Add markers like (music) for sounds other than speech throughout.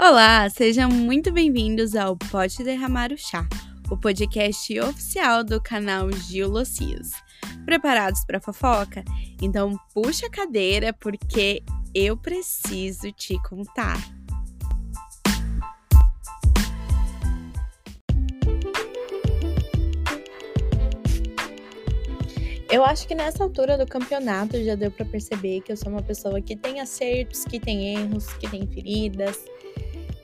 Olá, sejam muito bem-vindos ao Pode Derramar o Chá, o podcast oficial do canal Gil Locios. Preparados para fofoca? Então puxa a cadeira porque eu preciso te contar. Eu acho que nessa altura do campeonato já deu para perceber que eu sou uma pessoa que tem acertos, que tem erros, que tem feridas.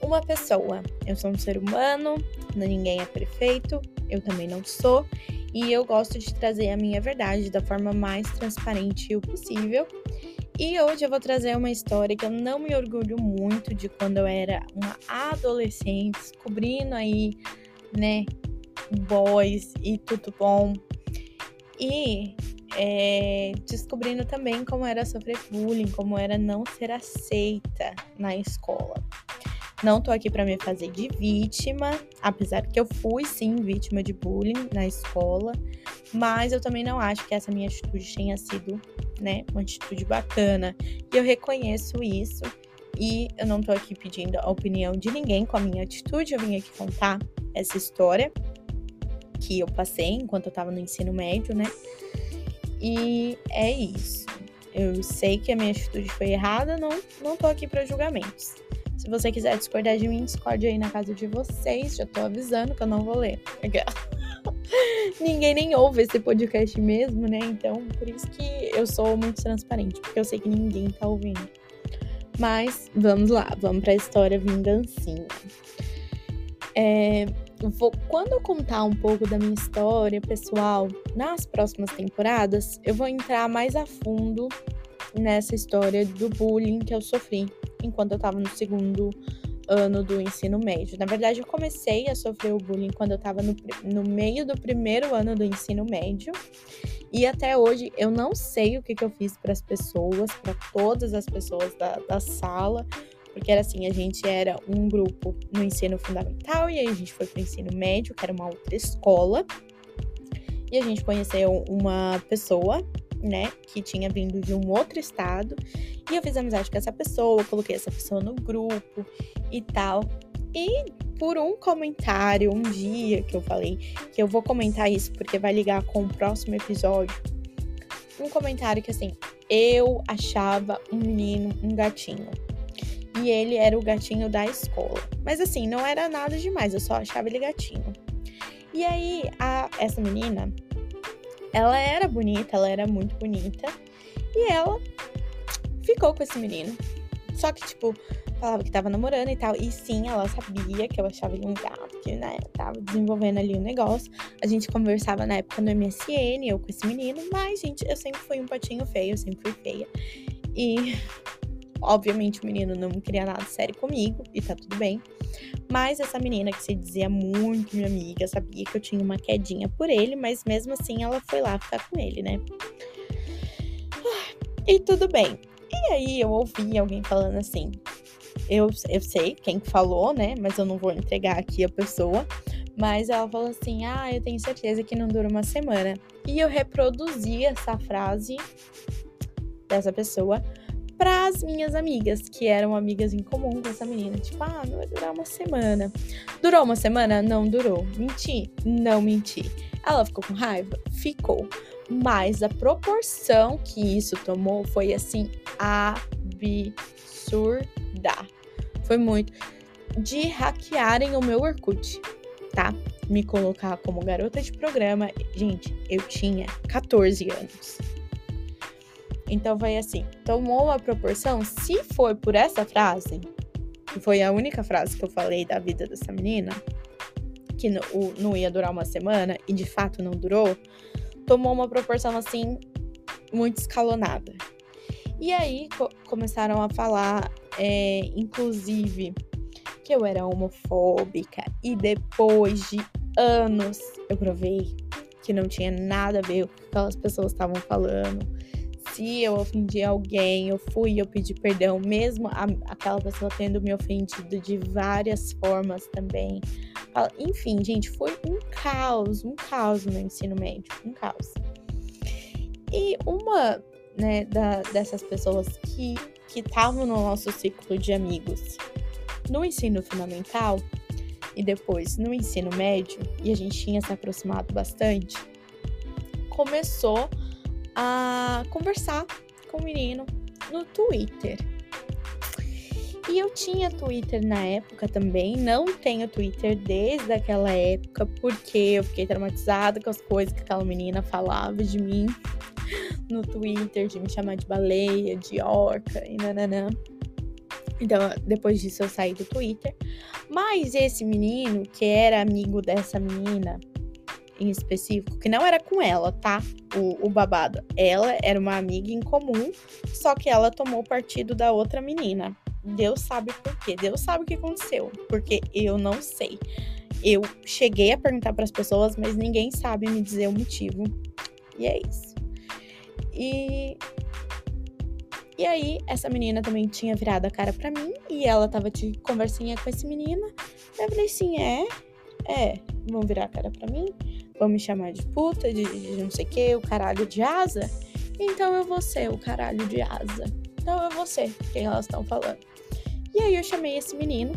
Uma pessoa. Eu sou um ser humano, ninguém é perfeito, eu também não sou, e eu gosto de trazer a minha verdade da forma mais transparente possível. E hoje eu vou trazer uma história que eu não me orgulho muito de quando eu era uma adolescente, descobrindo aí, né, boys e tudo bom e é, descobrindo também como era sofrer bullying, como era não ser aceita na escola. Não tô aqui para me fazer de vítima, apesar que eu fui sim vítima de bullying na escola, mas eu também não acho que essa minha atitude tenha sido, né, uma atitude bacana. E eu reconheço isso e eu não tô aqui pedindo a opinião de ninguém com a minha atitude, eu vim aqui contar essa história que eu passei enquanto eu tava no ensino médio, né? E é isso. Eu sei que a minha atitude foi errada, não, não tô aqui para julgamentos. Se você quiser discordar de mim, discorde aí na casa de vocês. Já tô avisando que eu não vou ler. (laughs) Ninguém nem ouve esse podcast mesmo, né? Então, por isso que eu sou muito transparente, porque eu sei que ninguém tá ouvindo. Mas vamos lá, vamos pra história vingancinha. É, vou, quando eu contar um pouco da minha história pessoal nas próximas temporadas, eu vou entrar mais a fundo nessa história do bullying que eu sofri enquanto eu estava no segundo ano do ensino médio. Na verdade, eu comecei a sofrer o bullying quando eu estava no, no meio do primeiro ano do ensino médio. E até hoje eu não sei o que, que eu fiz para as pessoas, para todas as pessoas da, da sala, porque era assim, a gente era um grupo no ensino fundamental e aí a gente foi pro ensino médio, que era uma outra escola. E a gente conheceu uma pessoa, né, que tinha vindo de um outro estado. E eu fiz amizade com essa pessoa, coloquei essa pessoa no grupo e tal. E por um comentário, um dia que eu falei que eu vou comentar isso porque vai ligar com o próximo episódio. Um comentário que assim, eu achava um menino um gatinho e ele era o gatinho da escola. Mas assim, não era nada demais, eu só achava ele gatinho. E aí, a, essa menina, ela era bonita, ela era muito bonita, e ela ficou com esse menino. Só que, tipo, falava que tava namorando e tal. E sim, ela sabia que eu achava ele um gato, que, né, tava desenvolvendo ali um negócio. A gente conversava na época no MSN, eu com esse menino, mas, gente, eu sempre fui um patinho feio, eu sempre fui feia. E Obviamente o menino não queria nada sério comigo e tá tudo bem. Mas essa menina que se dizia muito minha amiga, sabia que eu tinha uma quedinha por ele, mas mesmo assim ela foi lá ficar com ele, né? E tudo bem. E aí eu ouvi alguém falando assim. Eu, eu sei quem falou, né? Mas eu não vou entregar aqui a pessoa. Mas ela falou assim: Ah, eu tenho certeza que não dura uma semana. E eu reproduzi essa frase dessa pessoa para as minhas amigas, que eram amigas em comum com essa menina. Tipo, ah, não vai durar uma semana. Durou uma semana? Não durou. Menti? Não menti. Ela ficou com raiva? Ficou. Mas a proporção que isso tomou foi assim absurda. Foi muito de hackearem o meu Orkut, tá? Me colocar como garota de programa. Gente, eu tinha 14 anos. Então foi assim, tomou uma proporção, se for por essa frase, que foi a única frase que eu falei da vida dessa menina, que não, não ia durar uma semana, e de fato não durou, tomou uma proporção assim, muito escalonada. E aí co começaram a falar, é, inclusive, que eu era homofóbica, e depois de anos eu provei que não tinha nada a ver com o que aquelas pessoas estavam falando se eu ofendi alguém, eu fui, eu pedi perdão, mesmo a, aquela pessoa tendo me ofendido de várias formas também. Enfim, gente, foi um caos, um caos no ensino médio, um caos. E uma né, da, dessas pessoas que estavam no nosso ciclo de amigos No ensino fundamental e depois no ensino médio, e a gente tinha se aproximado bastante, começou a conversar com o menino no Twitter. E eu tinha Twitter na época também, não tenho Twitter desde aquela época, porque eu fiquei traumatizada com as coisas que aquela menina falava de mim no Twitter, de me chamar de baleia, de orca e nananã. Então, depois disso eu saí do Twitter. Mas esse menino, que era amigo dessa menina em específico, que não era com ela, tá? O, o babado. Ela era uma amiga em comum, só que ela tomou partido da outra menina. Deus sabe por quê. Deus sabe o que aconteceu, porque eu não sei. Eu cheguei a perguntar para as pessoas, mas ninguém sabe me dizer o motivo. E é isso. E e aí, essa menina também tinha virado a cara para mim e ela tava de conversinha com esse menino. Eu falei assim: é, é, vão virar a cara pra mim, vão me chamar de puta, de, de não sei o que, o caralho de asa. Então eu vou ser o caralho de asa. Então eu vou ser quem elas estão falando. E aí eu chamei esse menino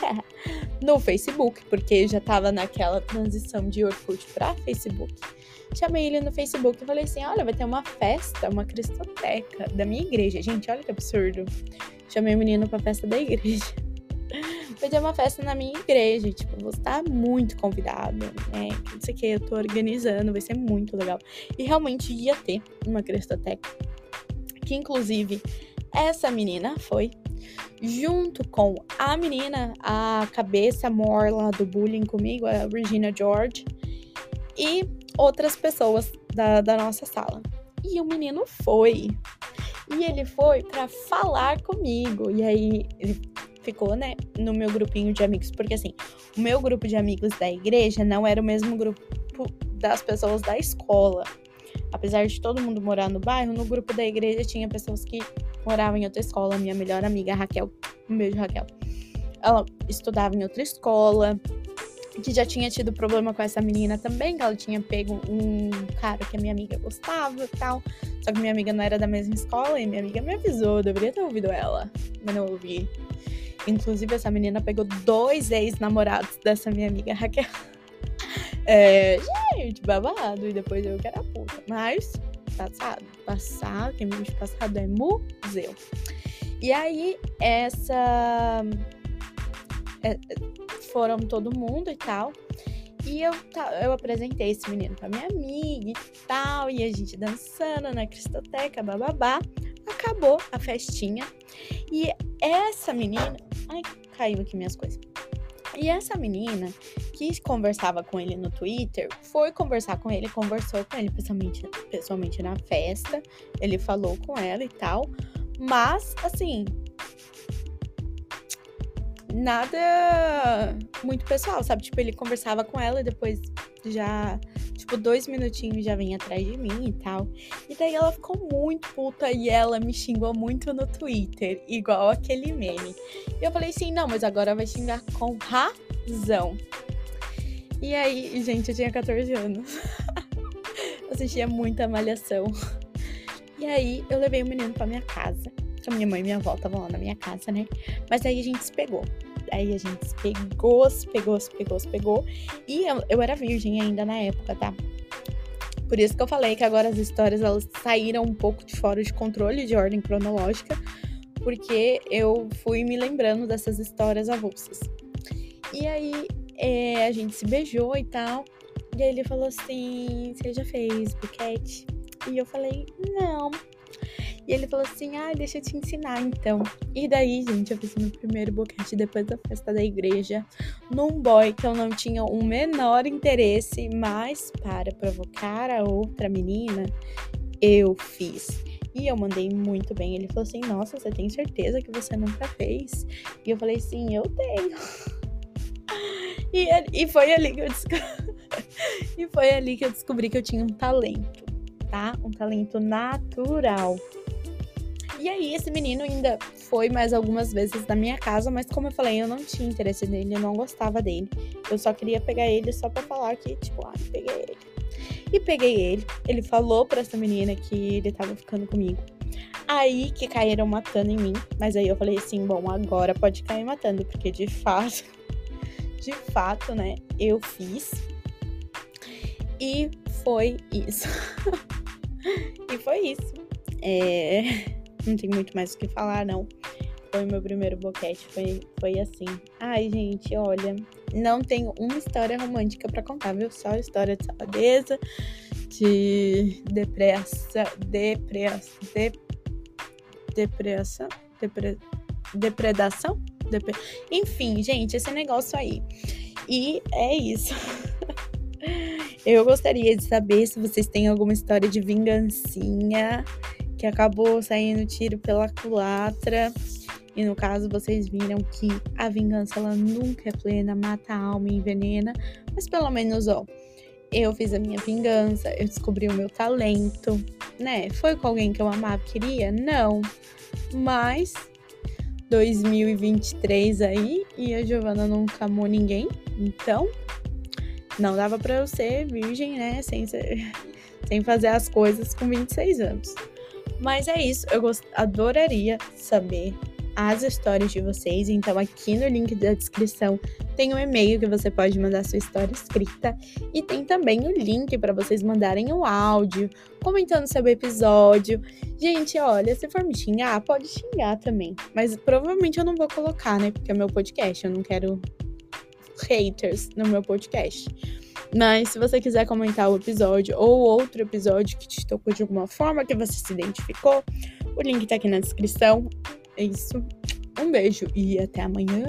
(laughs) no Facebook, porque já tava naquela transição de Orkut pra Facebook. Chamei ele no Facebook e falei assim: olha, vai ter uma festa, uma cristoteca da minha igreja. Gente, olha que absurdo. Chamei o menino pra festa da igreja. Vai ter uma festa na minha igreja, tipo, você tá muito convidado, né? Não sei o que, eu tô organizando, vai ser muito legal. E realmente ia ter uma cristoteca. Que inclusive essa menina foi junto com a menina, a cabeça mor lá do bullying comigo, a Regina George, e outras pessoas da, da nossa sala. E o menino foi. E ele foi para falar comigo. E aí ele ficou, né, no meu grupinho de amigos. Porque assim, o meu grupo de amigos da igreja não era o mesmo grupo das pessoas da escola. Apesar de todo mundo morar no bairro, no grupo da igreja tinha pessoas que moravam em outra escola. Minha melhor amiga, Raquel, um beijo, Raquel. Ela estudava em outra escola que já tinha tido problema com essa menina também, que ela tinha pego um cara que a minha amiga gostava e tal. Só que minha amiga não era da mesma escola e minha amiga me avisou, eu deveria ter ouvido ela, mas não ouvi. Inclusive, essa menina pegou dois ex-namorados dessa minha amiga Raquel. É, gente, babado. E depois eu que era puta. Mas, passado. Passado, quem diz passado é museu. E aí, essa. É, foram todo mundo e tal. E eu, eu apresentei esse menino pra minha amiga e tal, e a gente dançando na Cristoteca, bababá. Acabou a festinha. E essa menina. Ai, caiu aqui minhas coisas. E essa menina que conversava com ele no Twitter foi conversar com ele, conversou com ele pessoalmente, pessoalmente na festa. Ele falou com ela e tal. Mas, assim, nada muito pessoal, sabe? Tipo, ele conversava com ela e depois já, tipo, dois minutinhos já vinha atrás de mim e tal. E daí ela ficou muito puta e ela me xingou muito no Twitter, igual aquele meme. E eu falei assim: não, mas agora vai xingar com razão. E aí, gente, eu tinha 14 anos. (laughs) Assistia muita malhação. E aí, eu levei o menino pra minha casa a minha mãe e minha avó estavam lá na minha casa, né? Mas aí a gente se pegou. Aí a gente pegou, se pegou, se pegou, se pegou. E eu, eu era virgem ainda na época, tá? Por isso que eu falei que agora as histórias elas saíram um pouco de fora de controle de ordem cronológica, porque eu fui me lembrando dessas histórias avulsas. E aí é, a gente se beijou e tal. E aí ele falou assim: Você já fez buquete? E eu falei: Não. E ele falou assim: ah, deixa eu te ensinar então. E daí, gente, eu fiz meu primeiro boquete depois da festa da igreja, num boy que eu não tinha o um menor interesse, mas para provocar a outra menina, eu fiz. E eu mandei muito bem. Ele falou assim: Nossa, você tem certeza que você nunca fez? E eu falei: Sim, eu tenho. (laughs) E, e foi ali que eu descobri. (laughs) e foi ali que eu descobri que eu tinha um talento, tá? Um talento natural. E aí, esse menino ainda foi mais algumas vezes na minha casa, mas como eu falei, eu não tinha interesse nele, eu não gostava dele. Eu só queria pegar ele só pra falar que, tipo, ah, peguei ele. E peguei ele. Ele falou pra essa menina que ele tava ficando comigo. Aí que caíram matando em mim. Mas aí eu falei assim: bom, agora pode cair matando, porque de fato, (laughs) de fato, né, eu fiz. E foi isso. (laughs) e foi isso. É... Não tem muito mais o que falar, não. Foi meu primeiro boquete, foi, foi assim. Ai, gente, olha, não tenho uma história romântica para contar, viu? Só história de safadeza, de depressa, depressa, de, depressa, depre, depredação? Depre, enfim, gente, esse negócio aí. E é isso. (laughs) Eu gostaria de saber se vocês têm alguma história de vingancinha que acabou saindo tiro pela culatra. E no caso, vocês viram que a vingança ela nunca é plena, mata a alma e envenena. Mas pelo menos, ó, eu fiz a minha vingança, eu descobri o meu talento, né? Foi com alguém que eu amava, queria? Não. Mas 2023 aí e a Giovana nunca amou ninguém. Então, não dava para eu ser virgem, né? Sem, ser, (laughs) sem fazer as coisas com 26 anos. Mas é isso, eu gost... adoraria saber as histórias de vocês. Então, aqui no link da descrição tem um e-mail que você pode mandar sua história escrita e tem também o link para vocês mandarem o áudio, comentando sobre o episódio. Gente, olha, se for me xingar, pode xingar também. Mas provavelmente eu não vou colocar, né? Porque é meu podcast, eu não quero haters no meu podcast. Mas se você quiser comentar o episódio ou outro episódio que te tocou de alguma forma, que você se identificou, o link tá aqui na descrição. É isso. Um beijo e até amanhã.